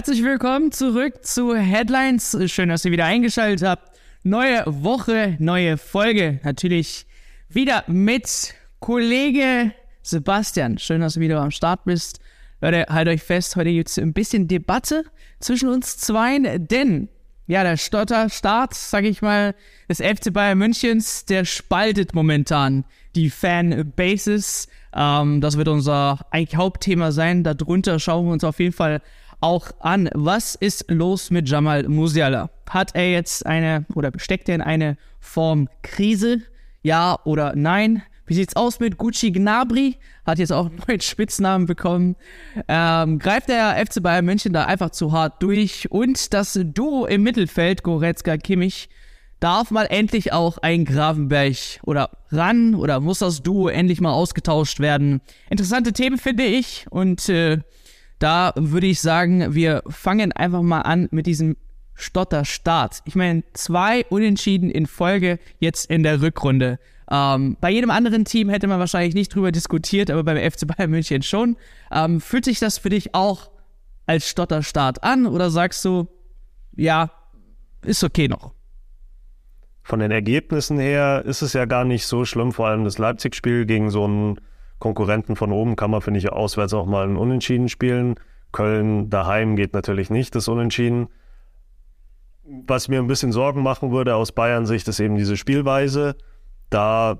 Herzlich willkommen zurück zu Headlines. Schön, dass ihr wieder eingeschaltet habt. Neue Woche, neue Folge. Natürlich wieder mit Kollege Sebastian. Schön, dass du wieder am Start bist. Leute, haltet euch fest, heute gibt es ein bisschen Debatte zwischen uns zweien, denn ja, der Stotterstart, sag ich mal, des FC Bayern Münchens, der spaltet momentan die Fanbases. Ähm, das wird unser eigentlich Hauptthema sein. Darunter schauen wir uns auf jeden Fall auch an. Was ist los mit Jamal Musiala? Hat er jetzt eine oder steckt er in eine Form Krise? Ja oder nein? Wie sieht's aus mit Gucci Gnabry? Hat jetzt auch einen neuen Spitznamen bekommen. Ähm, greift der FC Bayern München da einfach zu hart durch? Und das Duo im Mittelfeld, Goretzka, Kimmich, darf mal endlich auch ein Gravenberg oder ran oder muss das Duo endlich mal ausgetauscht werden? Interessante Themen finde ich und äh, da würde ich sagen, wir fangen einfach mal an mit diesem Stotter-Start. Ich meine, zwei Unentschieden in Folge jetzt in der Rückrunde. Ähm, bei jedem anderen Team hätte man wahrscheinlich nicht drüber diskutiert, aber beim FC Bayern München schon. Ähm, fühlt sich das für dich auch als Stotterstart an oder sagst du, ja, ist okay noch? Von den Ergebnissen her ist es ja gar nicht so schlimm, vor allem das Leipzig-Spiel gegen so einen Konkurrenten von oben kann man, finde ich, auswärts auch mal ein Unentschieden spielen. Köln daheim geht natürlich nicht, das Unentschieden. Was mir ein bisschen Sorgen machen würde aus Bayern-Sicht, ist eben diese Spielweise da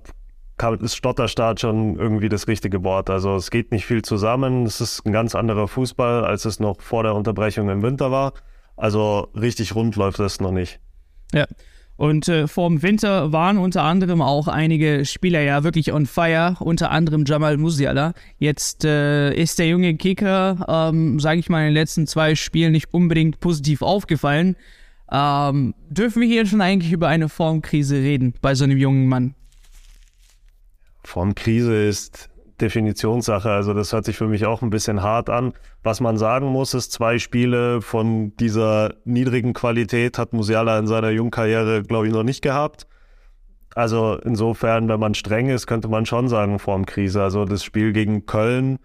ist Stotterstart schon irgendwie das richtige Wort. Also es geht nicht viel zusammen. Es ist ein ganz anderer Fußball, als es noch vor der Unterbrechung im Winter war. Also richtig rund läuft das noch nicht. Ja. Und äh, vor dem Winter waren unter anderem auch einige Spieler ja wirklich on fire, unter anderem Jamal Musiala. Jetzt äh, ist der junge Kicker, ähm, sage ich mal, in den letzten zwei Spielen nicht unbedingt positiv aufgefallen. Ähm, dürfen wir hier schon eigentlich über eine Formkrise reden bei so einem jungen Mann? Formkrise ist Definitionssache. Also das hört sich für mich auch ein bisschen hart an. Was man sagen muss, ist, zwei Spiele von dieser niedrigen Qualität hat Musiala in seiner Jungkarriere, glaube ich, noch nicht gehabt. Also insofern, wenn man streng ist, könnte man schon sagen Formkrise. Also das Spiel gegen Köln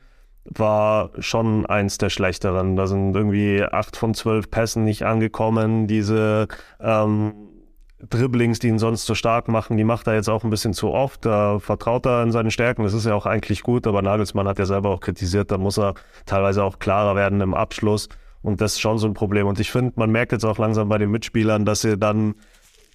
war schon eins der schlechteren. Da sind irgendwie acht von zwölf Pässen nicht angekommen. Diese ähm, Dribblings, die ihn sonst so stark machen, die macht er jetzt auch ein bisschen zu oft. Da vertraut er in seine Stärken. Das ist ja auch eigentlich gut, aber Nagelsmann hat ja selber auch kritisiert, da muss er teilweise auch klarer werden im Abschluss. Und das ist schon so ein Problem. Und ich finde, man merkt jetzt auch langsam bei den Mitspielern, dass sie dann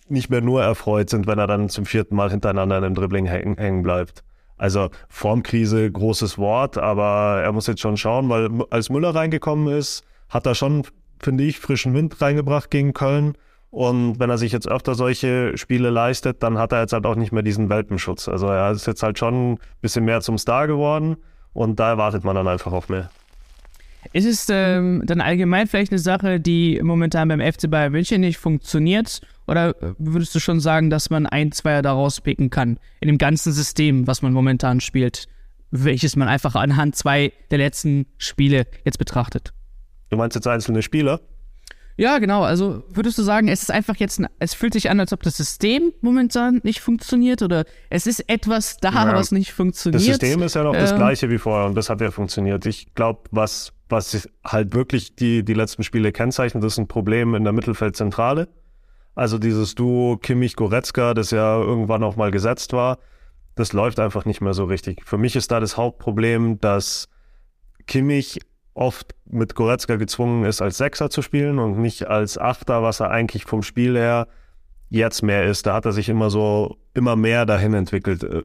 nicht mehr nur erfreut sind, wenn er dann zum vierten Mal hintereinander in einem Dribbling hängen, hängen bleibt. Also Formkrise, großes Wort, aber er muss jetzt schon schauen, weil als Müller reingekommen ist, hat er schon, finde ich, frischen Wind reingebracht gegen Köln. Und wenn er sich jetzt öfter solche Spiele leistet, dann hat er jetzt halt auch nicht mehr diesen Welpenschutz. Also er ist jetzt halt schon ein bisschen mehr zum Star geworden und da erwartet man dann einfach auch mehr. Ist es ähm, dann allgemein vielleicht eine Sache, die momentan beim FC Bayern München nicht funktioniert? Oder würdest du schon sagen, dass man ein, zwei daraus picken kann in dem ganzen System, was man momentan spielt, welches man einfach anhand zwei der letzten Spiele jetzt betrachtet? Du meinst jetzt einzelne Spieler? Ja, genau. Also würdest du sagen, es ist einfach jetzt, es fühlt sich an, als ob das System momentan nicht funktioniert oder es ist etwas da, ja, was nicht funktioniert. Das System ist ja noch äh, das gleiche wie vorher und das hat ja funktioniert. Ich glaube, was, was halt wirklich die, die letzten Spiele kennzeichnet, ist ein Problem in der Mittelfeldzentrale. Also dieses Duo Kimmich-Goretzka, das ja irgendwann auch mal gesetzt war, das läuft einfach nicht mehr so richtig. Für mich ist da das Hauptproblem, dass Kimmich oft mit Goretzka gezwungen ist, als Sechser zu spielen und nicht als Achter, was er eigentlich vom Spiel her jetzt mehr ist. Da hat er sich immer so, immer mehr dahin entwickelt. Äh,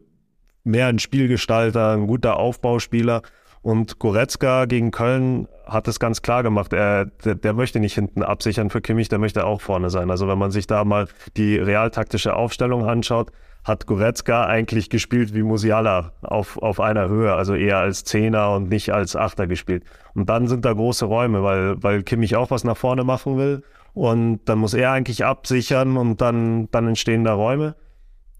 mehr ein Spielgestalter, ein guter Aufbauspieler. Und Goretzka gegen Köln hat es ganz klar gemacht. Er, der, der, möchte nicht hinten absichern für Kimmich, der möchte auch vorne sein. Also wenn man sich da mal die realtaktische Aufstellung anschaut, hat Goretzka eigentlich gespielt wie Musiala auf, auf einer Höhe, also eher als Zehner und nicht als Achter gespielt. Und dann sind da große Räume, weil, weil Kimmich auch was nach vorne machen will und dann muss er eigentlich absichern und dann, dann entstehen da Räume.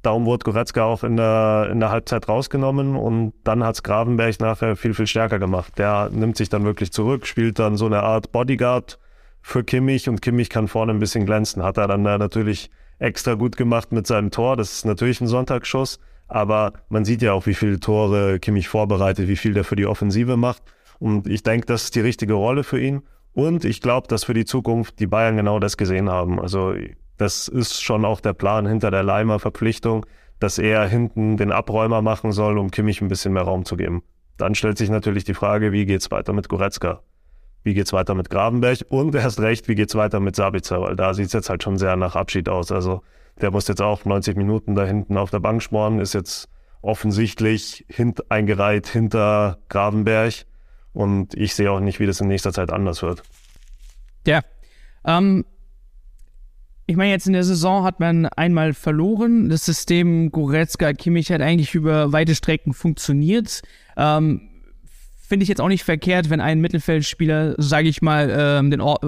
Darum wurde Goretzka auch in der, in der Halbzeit rausgenommen und dann hat's Gravenberg nachher viel, viel stärker gemacht. Der nimmt sich dann wirklich zurück, spielt dann so eine Art Bodyguard für Kimmich und Kimmich kann vorne ein bisschen glänzen. Hat er dann da natürlich extra gut gemacht mit seinem Tor. Das ist natürlich ein Sonntagsschuss, aber man sieht ja auch, wie viele Tore Kimmich vorbereitet, wie viel der für die Offensive macht. Und ich denke, das ist die richtige Rolle für ihn. Und ich glaube, dass für die Zukunft die Bayern genau das gesehen haben. Also das ist schon auch der Plan hinter der Leimer-Verpflichtung, dass er hinten den Abräumer machen soll, um Kimmich ein bisschen mehr Raum zu geben. Dann stellt sich natürlich die Frage, wie geht's weiter mit Goretzka? Wie geht's weiter mit Gravenberg? Und erst recht, wie geht's weiter mit Sabitzer? Weil da sieht's jetzt halt schon sehr nach Abschied aus. Also der muss jetzt auch 90 Minuten da hinten auf der Bank schmoren, ist jetzt offensichtlich hint eingereiht hinter Gravenberg. Und ich sehe auch nicht, wie das in nächster Zeit anders wird. Ja. Ähm, ich meine, jetzt in der Saison hat man einmal verloren. Das System Goretzka, Kimmich hat eigentlich über weite Strecken funktioniert. Ähm, Finde ich jetzt auch nicht verkehrt, wenn ein Mittelfeldspieler, sage ich mal, ähm, den Or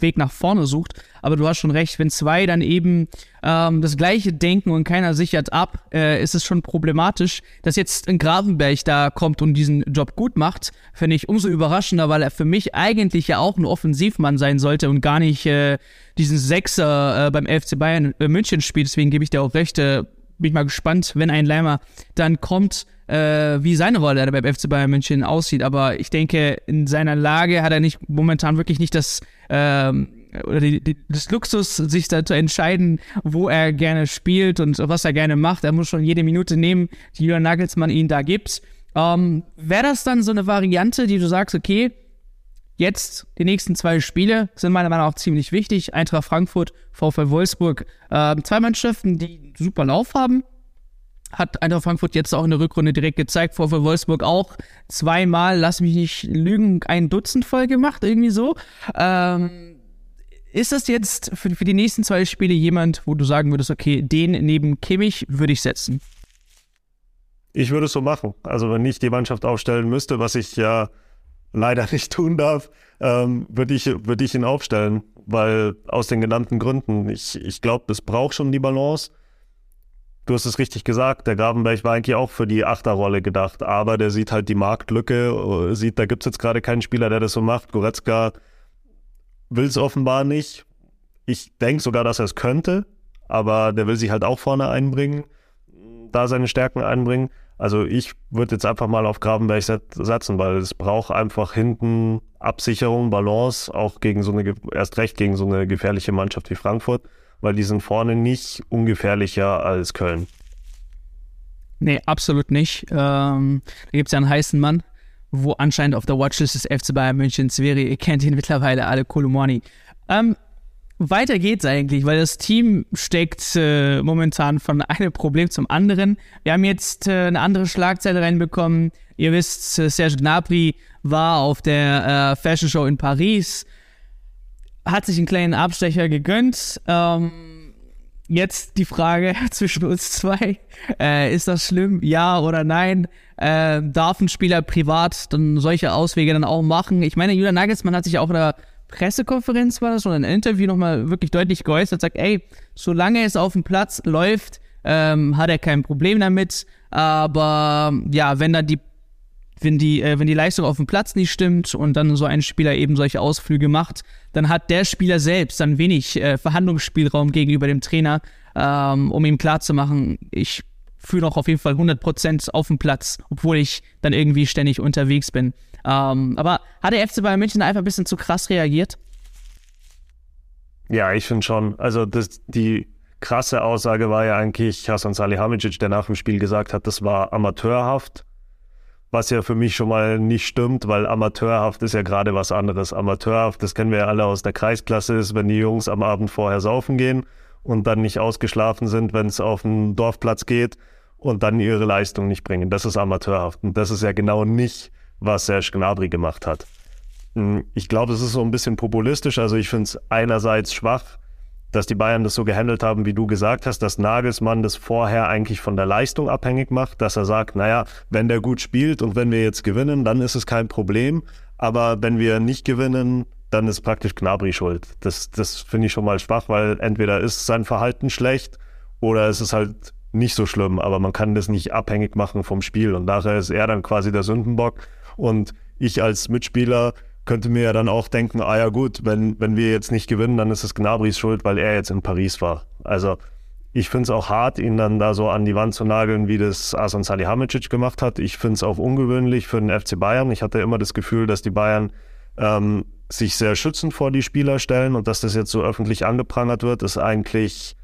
Weg nach vorne sucht. Aber du hast schon recht, wenn zwei dann eben ähm, das gleiche denken und keiner sichert ab, äh, ist es schon problematisch. Dass jetzt ein Gravenberg da kommt und diesen Job gut macht, finde ich umso überraschender, weil er für mich eigentlich ja auch ein Offensivmann sein sollte und gar nicht äh, diesen Sechser äh, beim FC Bayern äh, München spielt. Deswegen gebe ich dir auch recht. Äh, bin ich mal gespannt, wenn ein Leimer dann kommt, äh, wie seine Rolle beim FC Bayern München aussieht. Aber ich denke, in seiner Lage hat er nicht momentan wirklich nicht das ähm, oder die, die, das Luxus, sich da zu entscheiden, wo er gerne spielt und was er gerne macht. Er muss schon jede Minute nehmen, die Julian Nagelsmann ihn da gibt. Ähm, Wäre das dann so eine Variante, die du sagst, okay, jetzt die nächsten zwei Spiele sind meiner Meinung nach auch ziemlich wichtig. Eintracht Frankfurt, VfL Wolfsburg, äh, zwei Mannschaften, die super Lauf haben, hat Eintracht Frankfurt jetzt auch in der Rückrunde direkt gezeigt, VfL Wolfsburg auch zweimal, lass mich nicht lügen, ein Dutzend voll gemacht, irgendwie so. Ähm, ist das jetzt für, für die nächsten zwei Spiele jemand, wo du sagen würdest, okay, den neben Kimmich würde ich setzen? Ich würde es so machen. Also wenn ich die Mannschaft aufstellen müsste, was ich ja leider nicht tun darf, ähm, würde ich, würde ich ihn aufstellen, weil aus den genannten Gründen, ich, ich glaube, es braucht schon die Balance. Du hast es richtig gesagt, der Gravenberg war eigentlich auch für die Achterrolle gedacht, aber der sieht halt die Marktlücke, sieht, da gibt es jetzt gerade keinen Spieler, der das so macht. Goretzka will es offenbar nicht. Ich denke sogar, dass er es könnte, aber der will sich halt auch vorne einbringen, da seine Stärken einbringen. Also ich würde jetzt einfach mal auf Gravenberg setzen, weil es braucht einfach hinten Absicherung, Balance, auch gegen so eine, erst recht gegen so eine gefährliche Mannschaft wie Frankfurt weil die sind vorne nicht ungefährlicher als Köln. Nee, absolut nicht. Ähm, da gibt es ja einen heißen Mann, wo anscheinend auf der Watchlist des FC Bayern Münchens wäre. Ihr kennt ihn mittlerweile alle, Kolumani. Ähm, weiter geht's eigentlich, weil das Team steckt äh, momentan von einem Problem zum anderen. Wir haben jetzt äh, eine andere Schlagzeile reinbekommen. Ihr wisst, äh, Serge Gnabry war auf der äh, Fashion Show in Paris hat sich einen kleinen Abstecher gegönnt. Ähm, jetzt die Frage zwischen uns zwei. Äh, ist das schlimm? Ja oder nein? Äh, darf ein Spieler privat dann solche Auswege dann auch machen? Ich meine, Julian Nagelsmann hat sich auch der Pressekonferenz war das oder ein Interview nochmal wirklich deutlich geäußert, sagt, ey, solange es auf dem Platz läuft, ähm, hat er kein Problem damit. Aber ja, wenn dann die wenn die, äh, wenn die Leistung auf dem Platz nicht stimmt und dann so ein Spieler eben solche Ausflüge macht, dann hat der Spieler selbst dann wenig äh, Verhandlungsspielraum gegenüber dem Trainer, ähm, um ihm klarzumachen, ich fühle noch auf jeden Fall 100% auf dem Platz, obwohl ich dann irgendwie ständig unterwegs bin. Ähm, aber hat der FC Bayern München einfach ein bisschen zu krass reagiert? Ja, ich finde schon. Also das, die krasse Aussage war ja eigentlich Hasan Salihamidzic, der nach dem Spiel gesagt hat, das war amateurhaft was ja für mich schon mal nicht stimmt, weil amateurhaft ist ja gerade was anderes. Amateurhaft, das kennen wir ja alle aus der Kreisklasse, ist, wenn die Jungs am Abend vorher saufen gehen und dann nicht ausgeschlafen sind, wenn es auf den Dorfplatz geht und dann ihre Leistung nicht bringen. Das ist amateurhaft. Und das ist ja genau nicht, was Serge Gnabry gemacht hat. Hm, ich glaube, es ist so ein bisschen populistisch. Also ich finde es einerseits schwach, dass die Bayern das so gehandelt haben, wie du gesagt hast, dass Nagelsmann das vorher eigentlich von der Leistung abhängig macht, dass er sagt, naja, wenn der gut spielt und wenn wir jetzt gewinnen, dann ist es kein Problem. Aber wenn wir nicht gewinnen, dann ist praktisch Gnabry schuld. Das, das finde ich schon mal schwach, weil entweder ist sein Verhalten schlecht oder es ist halt nicht so schlimm, aber man kann das nicht abhängig machen vom Spiel. Und daher ist er dann quasi der Sündenbock. Und ich als Mitspieler könnte mir ja dann auch denken, ah ja gut, wenn, wenn wir jetzt nicht gewinnen, dann ist es Gnabrys Schuld, weil er jetzt in Paris war. Also ich finde es auch hart, ihn dann da so an die Wand zu nageln, wie das Asan Salihamidzic gemacht hat. Ich finde es auch ungewöhnlich für den FC Bayern. Ich hatte immer das Gefühl, dass die Bayern ähm, sich sehr schützend vor die Spieler stellen und dass das jetzt so öffentlich angeprangert wird, ist eigentlich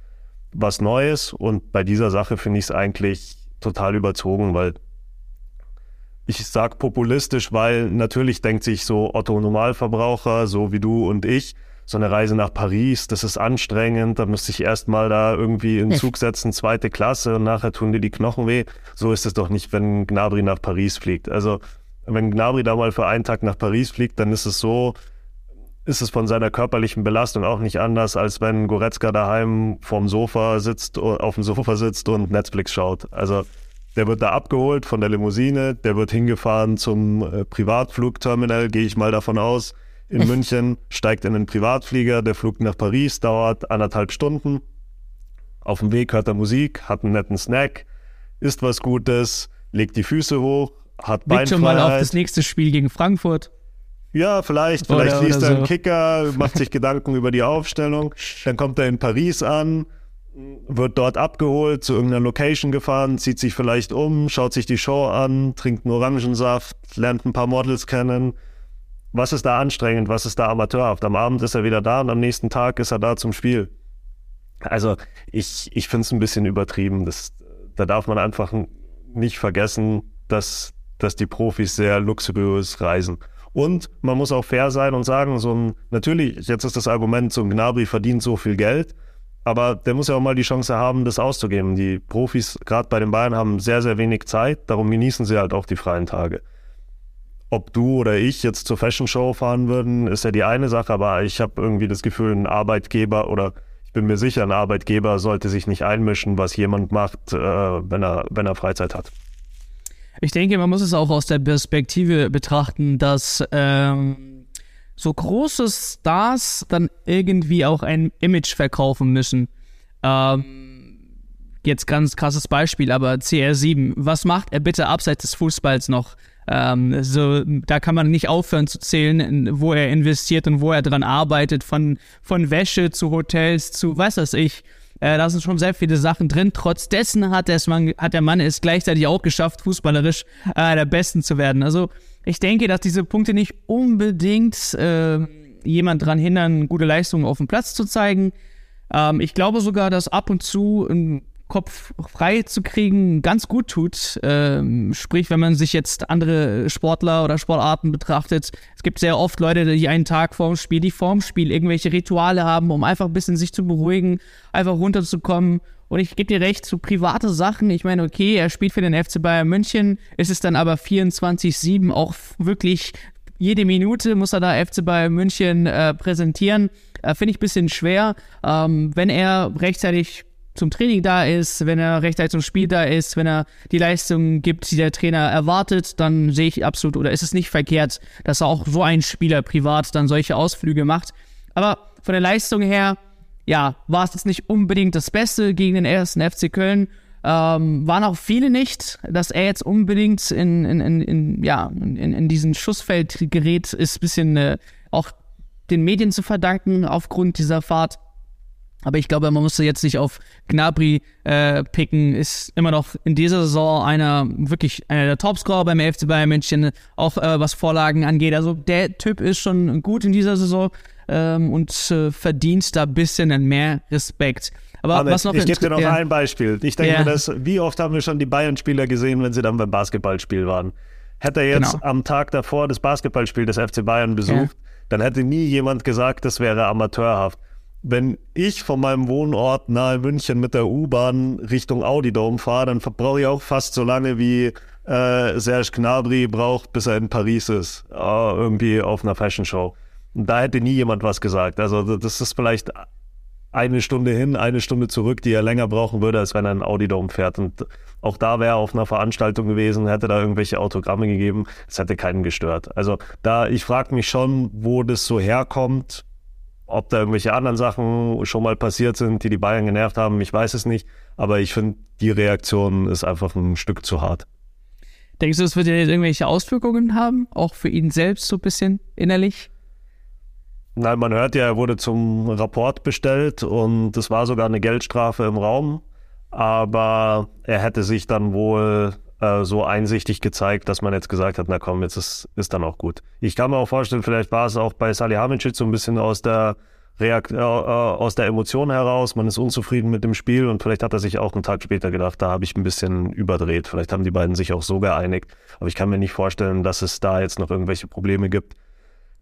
was Neues und bei dieser Sache finde ich es eigentlich total überzogen, weil ich sag populistisch, weil natürlich denkt sich so Otto Normalverbraucher, so wie du und ich, so eine Reise nach Paris, das ist anstrengend, da müsste ich erstmal da irgendwie in Zug setzen, zweite Klasse und nachher tun dir die Knochen weh. So ist es doch nicht, wenn Gnabry nach Paris fliegt. Also wenn Gnabry da mal für einen Tag nach Paris fliegt, dann ist es so, ist es von seiner körperlichen Belastung auch nicht anders, als wenn Goretzka daheim vorm Sofa sitzt, auf dem Sofa sitzt und Netflix schaut. Also der wird da abgeholt von der Limousine, der wird hingefahren zum äh, Privatflugterminal, gehe ich mal davon aus, in München, steigt in einen Privatflieger, der Flug nach Paris dauert anderthalb Stunden. Auf dem Weg hört er Musik, hat einen netten Snack, isst was Gutes, legt die Füße hoch, hat Beinfreiheit. schon mal auf das nächste Spiel gegen Frankfurt. Ja, vielleicht. Vielleicht oder, liest oder er einen Kicker, macht sich Gedanken über die Aufstellung. Dann kommt er in Paris an, wird dort abgeholt, zu irgendeiner Location gefahren, zieht sich vielleicht um, schaut sich die Show an, trinkt einen Orangensaft, lernt ein paar Models kennen. Was ist da anstrengend? Was ist da amateurhaft? Am Abend ist er wieder da und am nächsten Tag ist er da zum Spiel. Also ich, ich finde es ein bisschen übertrieben. Das, da darf man einfach nicht vergessen, dass, dass die Profis sehr luxuriös reisen. Und man muss auch fair sein und sagen, so ein, natürlich, jetzt ist das Argument, so ein Gnabry verdient so viel Geld, aber der muss ja auch mal die Chance haben, das auszugeben. Die Profis, gerade bei den Bayern, haben sehr, sehr wenig Zeit, darum genießen sie halt auch die freien Tage. Ob du oder ich jetzt zur Fashion Show fahren würden, ist ja die eine Sache, aber ich habe irgendwie das Gefühl, ein Arbeitgeber oder ich bin mir sicher, ein Arbeitgeber sollte sich nicht einmischen, was jemand macht, äh, wenn, er, wenn er Freizeit hat. Ich denke, man muss es auch aus der Perspektive betrachten, dass ähm, so große Stars dann irgendwie auch ein Image verkaufen müssen. Ähm, jetzt ganz krasses Beispiel, aber CR7, was macht er bitte abseits des Fußballs noch? Ähm, so, da kann man nicht aufhören zu zählen, wo er investiert und wo er dran arbeitet, von, von Wäsche zu Hotels zu was weiß ich. Äh, da sind schon sehr viele Sachen drin. Trotz dessen hat, hat der Mann es gleichzeitig auch geschafft, fußballerisch äh, der Besten zu werden. Also ich denke, dass diese Punkte nicht unbedingt äh, jemand daran hindern, gute Leistungen auf dem Platz zu zeigen. Ähm, ich glaube sogar, dass ab und zu ein Kopf frei zu kriegen ganz gut tut. Ähm, sprich, wenn man sich jetzt andere Sportler oder Sportarten betrachtet. Es gibt sehr oft Leute, die einen Tag vorm Spiel, die vorm Spiel irgendwelche Rituale haben, um einfach ein bisschen sich zu beruhigen, einfach runterzukommen. Und ich gebe dir recht, so private Sachen. Ich meine, okay, er spielt für den FC Bayern München. Ist es dann aber 24-7 auch wirklich jede Minute muss er da FC Bayern München äh, präsentieren. Äh, Finde ich ein bisschen schwer. Ähm, wenn er rechtzeitig zum Training da ist, wenn er rechtzeitig zum Spiel da ist, wenn er die Leistung gibt, die der Trainer erwartet, dann sehe ich absolut, oder ist es nicht verkehrt, dass auch so ein Spieler privat dann solche Ausflüge macht. Aber von der Leistung her, ja, war es jetzt nicht unbedingt das Beste gegen den ersten FC Köln. Ähm, waren auch viele nicht, dass er jetzt unbedingt in, in, in, in ja, in, in diesen Schussfeld gerät, ist ein bisschen äh, auch den Medien zu verdanken aufgrund dieser Fahrt. Aber ich glaube, man musste jetzt nicht auf Gnabry äh, picken. Ist immer noch in dieser Saison einer wirklich einer der Topscorer beim FC Bayern München, auch äh, was Vorlagen angeht. Also der Typ ist schon gut in dieser Saison ähm, und äh, verdient da ein bisschen mehr Respekt. Aber, Aber was noch ich gebe dir noch ja. ein Beispiel. Ich denke ja. mir, dass, wie oft haben wir schon die Bayern-Spieler gesehen, wenn sie dann beim Basketballspiel waren? Hätte er jetzt genau. am Tag davor das Basketballspiel des FC Bayern besucht, ja. dann hätte nie jemand gesagt, das wäre amateurhaft wenn ich von meinem Wohnort nahe München mit der U-Bahn Richtung Audi Dome fahre, dann brauche ich auch fast so lange wie äh, Serge Gnabry braucht, bis er in Paris ist, äh, irgendwie auf einer Fashion Show. Und da hätte nie jemand was gesagt. Also das ist vielleicht eine Stunde hin, eine Stunde zurück, die er länger brauchen würde, als wenn er in Audi Dome fährt. Und auch da wäre er auf einer Veranstaltung gewesen, hätte da irgendwelche Autogramme gegeben. Es hätte keinen gestört. Also da, ich frage mich schon, wo das so herkommt ob da irgendwelche anderen Sachen schon mal passiert sind, die die Bayern genervt haben, ich weiß es nicht. Aber ich finde, die Reaktion ist einfach ein Stück zu hart. Denkst du, es wird ja irgendwelche Auswirkungen haben, auch für ihn selbst so ein bisschen innerlich? Nein, man hört ja, er wurde zum Rapport bestellt und es war sogar eine Geldstrafe im Raum. Aber er hätte sich dann wohl äh, so einsichtig gezeigt, dass man jetzt gesagt hat, na komm, jetzt ist, ist dann auch gut. Ich kann mir auch vorstellen, vielleicht war es auch bei Salihamidzic so ein bisschen aus der Reakt äh, äh, aus der Emotion heraus, man ist unzufrieden mit dem Spiel und vielleicht hat er sich auch einen Tag später gedacht, da habe ich ein bisschen überdreht. Vielleicht haben die beiden sich auch so geeinigt. Aber ich kann mir nicht vorstellen, dass es da jetzt noch irgendwelche Probleme gibt.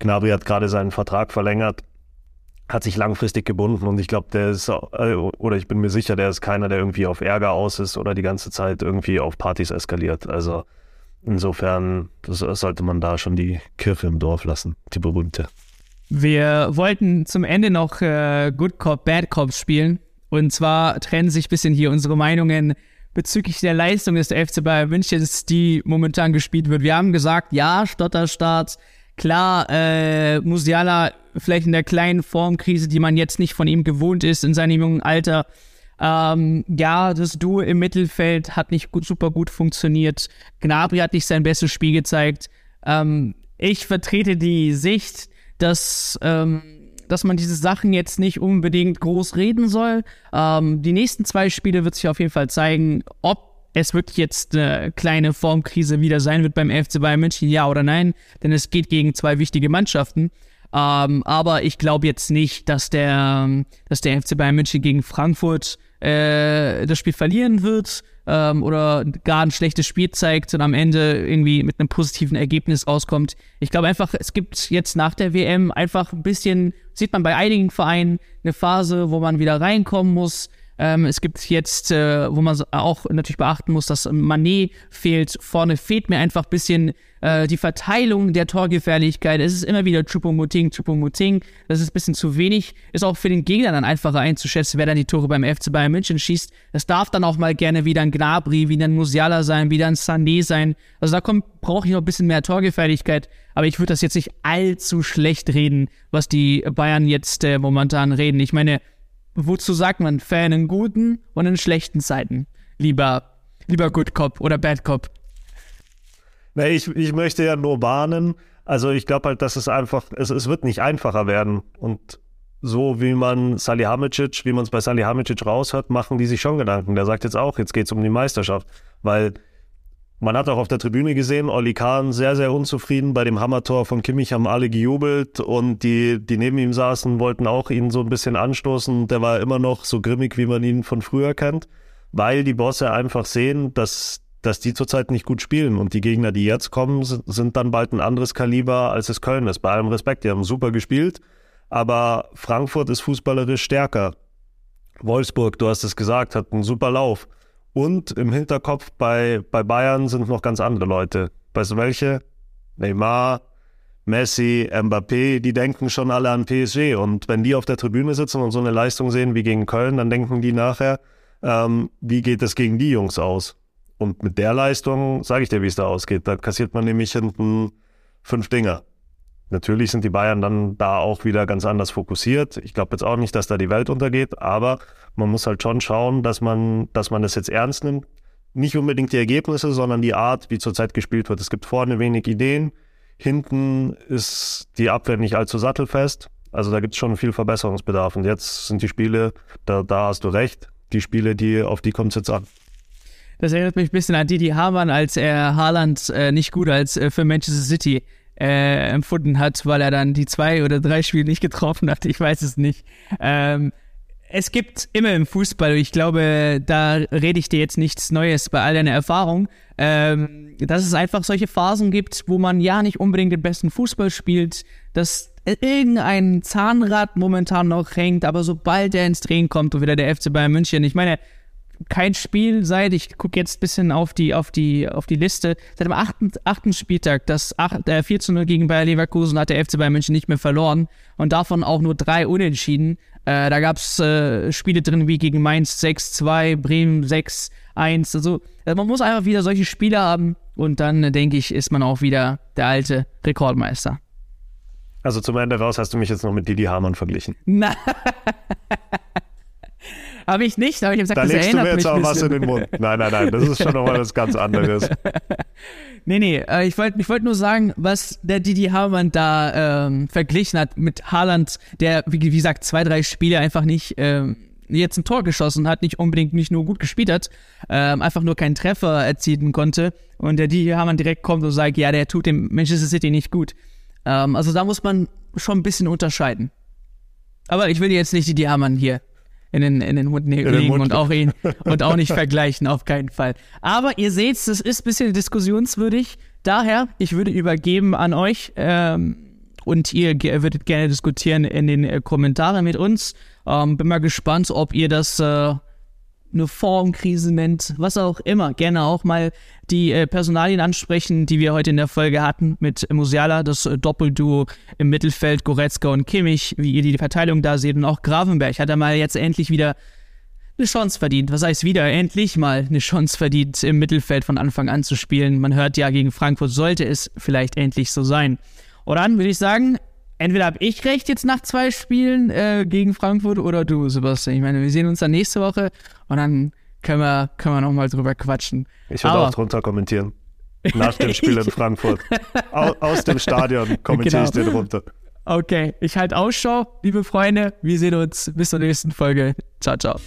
Gnabry hat gerade seinen Vertrag verlängert, hat sich langfristig gebunden und ich glaube, der ist, äh, oder ich bin mir sicher, der ist keiner, der irgendwie auf Ärger aus ist oder die ganze Zeit irgendwie auf Partys eskaliert. Also insofern sollte man da schon die Kirche im Dorf lassen, die berühmte. Wir wollten zum Ende noch äh, Good Cop, Bad Cops spielen. Und zwar trennen sich ein bisschen hier unsere Meinungen bezüglich der Leistung des FC Bayern München, die momentan gespielt wird. Wir haben gesagt, ja, Stotterstart, klar, äh, Musiala vielleicht in der kleinen Formkrise, die man jetzt nicht von ihm gewohnt ist in seinem jungen Alter. Ähm, ja, das Duo im Mittelfeld hat nicht gut, super gut funktioniert. Gnabry hat nicht sein bestes Spiel gezeigt. Ähm, ich vertrete die Sicht, dass, ähm, dass man diese Sachen jetzt nicht unbedingt groß reden soll. Ähm, die nächsten zwei Spiele wird sich auf jeden Fall zeigen, ob es wirklich jetzt eine kleine Formkrise wieder sein wird beim FC Bayern München, ja oder nein, denn es geht gegen zwei wichtige Mannschaften. Ähm, aber ich glaube jetzt nicht, dass der, dass der FC Bayern München gegen Frankfurt äh, das Spiel verlieren wird ähm, oder gar ein schlechtes Spiel zeigt und am Ende irgendwie mit einem positiven Ergebnis rauskommt. Ich glaube einfach, es gibt jetzt nach der WM einfach ein bisschen, sieht man bei einigen Vereinen, eine Phase, wo man wieder reinkommen muss, ähm, es gibt jetzt, äh, wo man auch natürlich beachten muss, dass Manet fehlt. Vorne fehlt mir einfach ein bisschen äh, die Verteilung der Torgefährlichkeit. Es ist immer wieder Chupomoting, Chupomoting. Das ist ein bisschen zu wenig. Ist auch für den Gegner dann einfacher einzuschätzen, wer dann die Tore beim FC Bayern München schießt. Es darf dann auch mal gerne wieder ein Gnabry, wieder ein Musiala sein, wieder ein Sané sein. Also da kommt, brauche ich noch ein bisschen mehr Torgefährlichkeit. Aber ich würde das jetzt nicht allzu schlecht reden, was die Bayern jetzt äh, momentan reden. Ich meine, wozu sagt man Fan in guten und in schlechten Zeiten? Lieber, lieber Good Cop oder Bad Cop? Nee, ich, ich möchte ja nur warnen. Also ich glaube halt, dass es einfach, es, es wird nicht einfacher werden. Und so wie man Salihamidzic, wie man es bei Salihamidzic raushört, machen die sich schon Gedanken. Der sagt jetzt auch, jetzt geht es um die Meisterschaft. Weil man hat auch auf der Tribüne gesehen, Olli Kahn sehr, sehr unzufrieden. Bei dem Hammertor von Kimmich haben alle gejubelt und die, die neben ihm saßen, wollten auch ihn so ein bisschen anstoßen. Der war immer noch so grimmig, wie man ihn von früher kennt, weil die Bosse einfach sehen, dass, dass die zurzeit nicht gut spielen und die Gegner, die jetzt kommen, sind dann bald ein anderes Kaliber, als es Köln ist. Bei allem Respekt, die haben super gespielt, aber Frankfurt ist fußballerisch stärker. Wolfsburg, du hast es gesagt, hat einen super Lauf. Und im Hinterkopf bei, bei Bayern sind noch ganz andere Leute. Weißt du welche? Neymar, Messi, Mbappé, die denken schon alle an PSG. Und wenn die auf der Tribüne sitzen und so eine Leistung sehen wie gegen Köln, dann denken die nachher, ähm, wie geht es gegen die Jungs aus? Und mit der Leistung sage ich dir, wie es da ausgeht. Da kassiert man nämlich hinten fünf Dinger. Natürlich sind die Bayern dann da auch wieder ganz anders fokussiert. Ich glaube jetzt auch nicht, dass da die Welt untergeht, aber man muss halt schon schauen, dass man, dass man das jetzt ernst nimmt. Nicht unbedingt die Ergebnisse, sondern die Art, wie zurzeit gespielt wird. Es gibt vorne wenig Ideen. Hinten ist die Abwehr nicht allzu sattelfest. Also da gibt es schon viel Verbesserungsbedarf. Und jetzt sind die Spiele, da, da hast du recht, die Spiele, die, auf die kommt es jetzt an. Das erinnert mich ein bisschen an Didi Hamann, als er Haaland äh, nicht gut als äh, für Manchester City äh, empfunden hat, weil er dann die zwei oder drei Spiele nicht getroffen hat. Ich weiß es nicht. Ähm, es gibt immer im Fußball, ich glaube, da rede ich dir jetzt nichts Neues bei all deiner Erfahrung, ähm, dass es einfach solche Phasen gibt, wo man ja nicht unbedingt den besten Fußball spielt, dass irgendein Zahnrad momentan noch hängt, aber sobald er ins Drehen kommt und wieder der FC Bayern München, ich meine, kein Spiel seit, ich gucke jetzt ein bisschen auf die, auf die, auf die Liste, seit dem achten, achten Spieltag, das 8, äh, 4 zu 0 gegen Bayer Leverkusen hat der FC Bayern München nicht mehr verloren und davon auch nur drei Unentschieden. Äh, da gab es äh, Spiele drin wie gegen Mainz 6-2, Bremen 6-1. Also, also man muss einfach wieder solche Spiele haben und dann, äh, denke ich, ist man auch wieder der alte Rekordmeister. Also zum Ende raus hast du mich jetzt noch mit Didi Hamann verglichen. Habe ich nicht, aber ich habe gesagt, da das legst du mir jetzt auch was in den Mund. Nein, nein, nein, das ist schon nochmal was ganz anderes. nee, nee, äh, ich wollte ich wollt nur sagen, was der Didi Hamann da ähm, verglichen hat mit Haaland, der, wie, wie gesagt, zwei, drei Spiele einfach nicht, ähm, jetzt ein Tor geschossen hat, nicht unbedingt nicht nur gut gespielt hat, ähm, einfach nur keinen Treffer erzielen konnte. Und der die Hamann direkt kommt und sagt, ja, der tut dem Manchester City nicht gut. Ähm, also da muss man schon ein bisschen unterscheiden. Aber ich will jetzt nicht die Diamanten hier in den, in den Mund ne- legen Mund. und auch ihn und auch nicht vergleichen, auf keinen Fall. Aber ihr seht, es ist ein bisschen diskussionswürdig. Daher, ich würde übergeben an euch ähm, und ihr würdet gerne diskutieren in den äh, Kommentaren mit uns. Ähm, bin mal gespannt, ob ihr das äh, eine Formkrise nennt, was auch immer. Gerne auch mal die äh, Personalien ansprechen, die wir heute in der Folge hatten mit Musiala, das äh, Doppelduo im Mittelfeld, Goretzka und Kimmich, wie ihr die Verteilung da seht. Und auch Gravenberg hat er mal jetzt endlich wieder eine Chance verdient. Was heißt wieder? Endlich mal eine Chance verdient, im Mittelfeld von Anfang an zu spielen. Man hört ja, gegen Frankfurt sollte es vielleicht endlich so sein. Und dann würde ich sagen, entweder habe ich recht jetzt nach zwei Spielen äh, gegen Frankfurt oder du, Sebastian. Ich meine, wir sehen uns dann nächste Woche und dann können wir, können wir nochmal drüber quatschen. Ich würde auch drunter kommentieren. Nach dem Spiel in Frankfurt. Aus, aus dem Stadion kommentiere genau. ich den runter. Okay, ich halte Ausschau, liebe Freunde. Wir sehen uns bis zur nächsten Folge. Ciao, ciao.